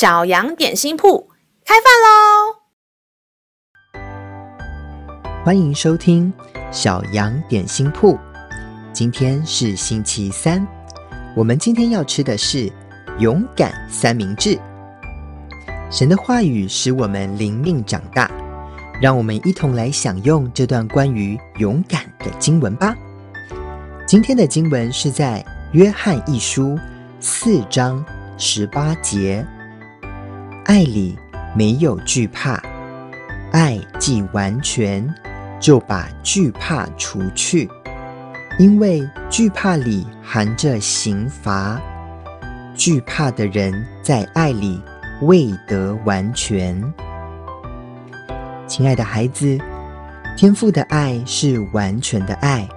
小羊点心铺开饭喽！欢迎收听小羊点心铺。今天是星期三，我们今天要吃的是勇敢三明治。神的话语使我们灵命长大，让我们一同来享用这段关于勇敢的经文吧。今天的经文是在约翰一书四章十八节。爱里没有惧怕，爱既完全，就把惧怕除去，因为惧怕里含着刑罚。惧怕的人在爱里未得完全。亲爱的孩子，天父的爱是完全的爱，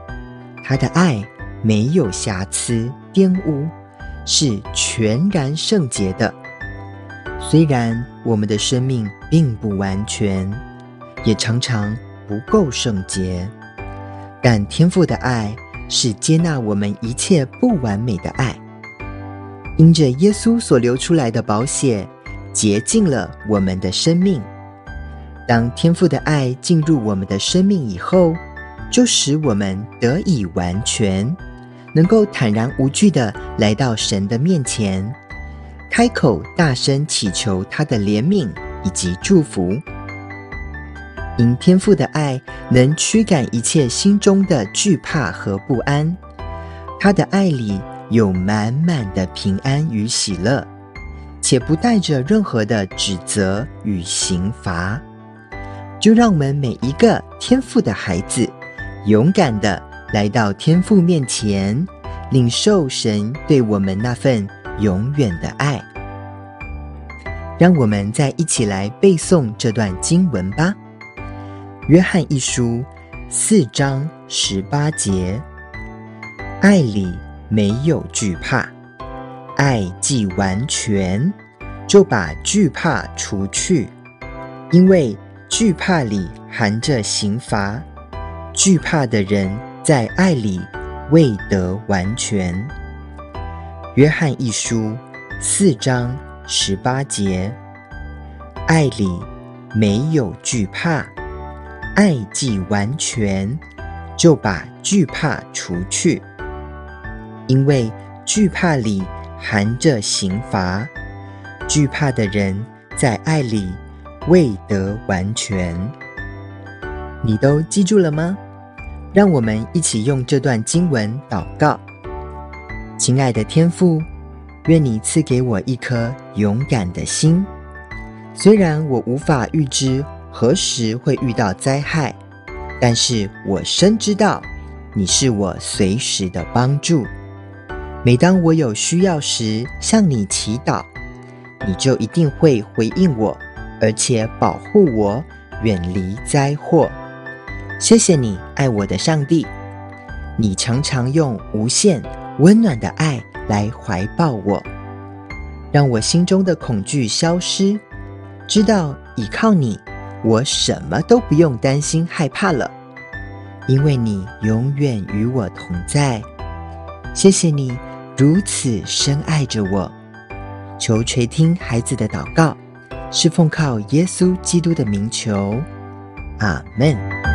他的爱没有瑕疵、玷污，是全然圣洁的。虽然我们的生命并不完全，也常常不够圣洁，但天父的爱是接纳我们一切不完美的爱。因着耶稣所流出来的宝血，洁净了我们的生命。当天父的爱进入我们的生命以后，就使我们得以完全，能够坦然无惧地来到神的面前。开口大声祈求他的怜悯以及祝福，因天父的爱能驱赶一切心中的惧怕和不安。他的爱里有满满的平安与喜乐，且不带着任何的指责与刑罚。就让我们每一个天父的孩子，勇敢地来到天父面前，领受神对我们那份。永远的爱，让我们再一起来背诵这段经文吧。约翰一书四章十八节：爱里没有惧怕，爱既完全，就把惧怕除去，因为惧怕里含着刑罚。惧怕的人在爱里未得完全。约翰一书四章十八节：爱里没有惧怕，爱既完全，就把惧怕除去，因为惧怕里含着刑罚。惧怕的人在爱里未得完全。你都记住了吗？让我们一起用这段经文祷告。亲爱的天父，愿你赐给我一颗勇敢的心。虽然我无法预知何时会遇到灾害，但是我深知道你是我随时的帮助。每当我有需要时，向你祈祷，你就一定会回应我，而且保护我，远离灾祸。谢谢你，爱我的上帝。你常常用无限。温暖的爱来怀抱我，让我心中的恐惧消失。知道依靠你，我什么都不用担心害怕了，因为你永远与我同在。谢谢你如此深爱着我，求垂听孩子的祷告，是奉靠耶稣基督的名求，阿门。